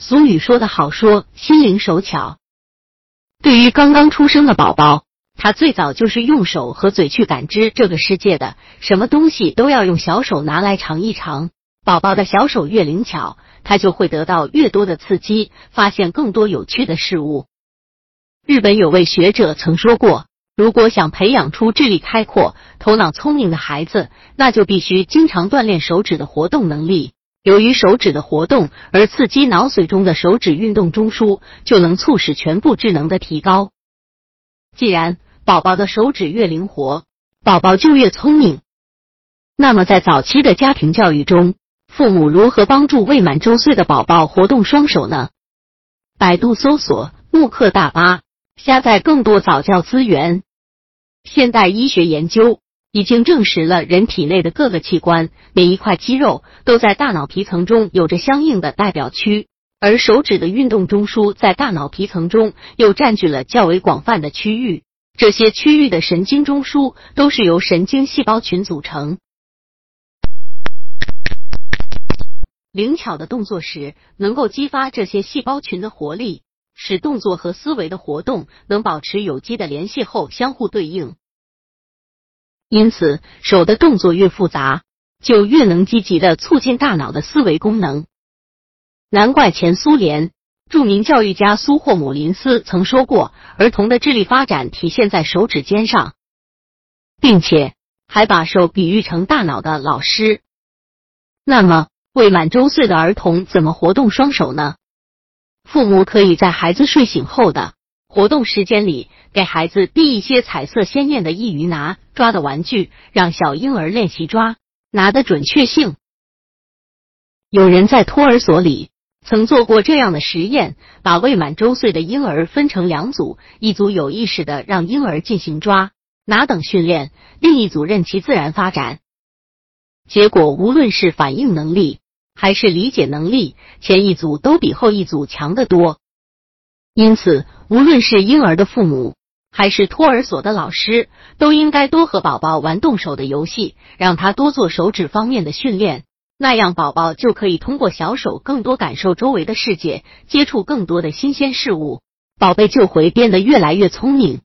俗语说得好，说心灵手巧。对于刚刚出生的宝宝，他最早就是用手和嘴去感知这个世界的，什么东西都要用小手拿来尝一尝。宝宝的小手越灵巧，他就会得到越多的刺激，发现更多有趣的事物。日本有位学者曾说过，如果想培养出智力开阔、头脑聪明的孩子，那就必须经常锻炼手指的活动能力。由于手指的活动而刺激脑髓中的手指运动中枢，就能促使全部智能的提高。既然宝宝的手指越灵活，宝宝就越聪明。那么在早期的家庭教育中，父母如何帮助未满周岁的宝宝活动双手呢？百度搜索“慕课大巴”，下载更多早教资源。现代医学研究。已经证实了，人体内的各个器官、每一块肌肉都在大脑皮层中有着相应的代表区，而手指的运动中枢在大脑皮层中又占据了较为广泛的区域。这些区域的神经中枢都是由神经细胞群组成。灵巧的动作时，能够激发这些细胞群的活力，使动作和思维的活动能保持有机的联系后相互对应。因此，手的动作越复杂，就越能积极的促进大脑的思维功能。难怪前苏联著名教育家苏霍姆林斯曾说过，儿童的智力发展体现在手指尖上，并且还把手比喻成大脑的老师。那么，未满周岁的儿童怎么活动双手呢？父母可以在孩子睡醒后的活动时间里。给孩子递一些彩色鲜艳的易于拿抓的玩具，让小婴儿练习抓拿的准确性。有人在托儿所里曾做过这样的实验，把未满周岁的婴儿分成两组，一组有意识的让婴儿进行抓拿等训练，另一组任其自然发展。结果，无论是反应能力还是理解能力，前一组都比后一组强得多。因此，无论是婴儿的父母，还是托儿所的老师都应该多和宝宝玩动手的游戏，让他多做手指方面的训练。那样，宝宝就可以通过小手更多感受周围的世界，接触更多的新鲜事物，宝贝就会变得越来越聪明。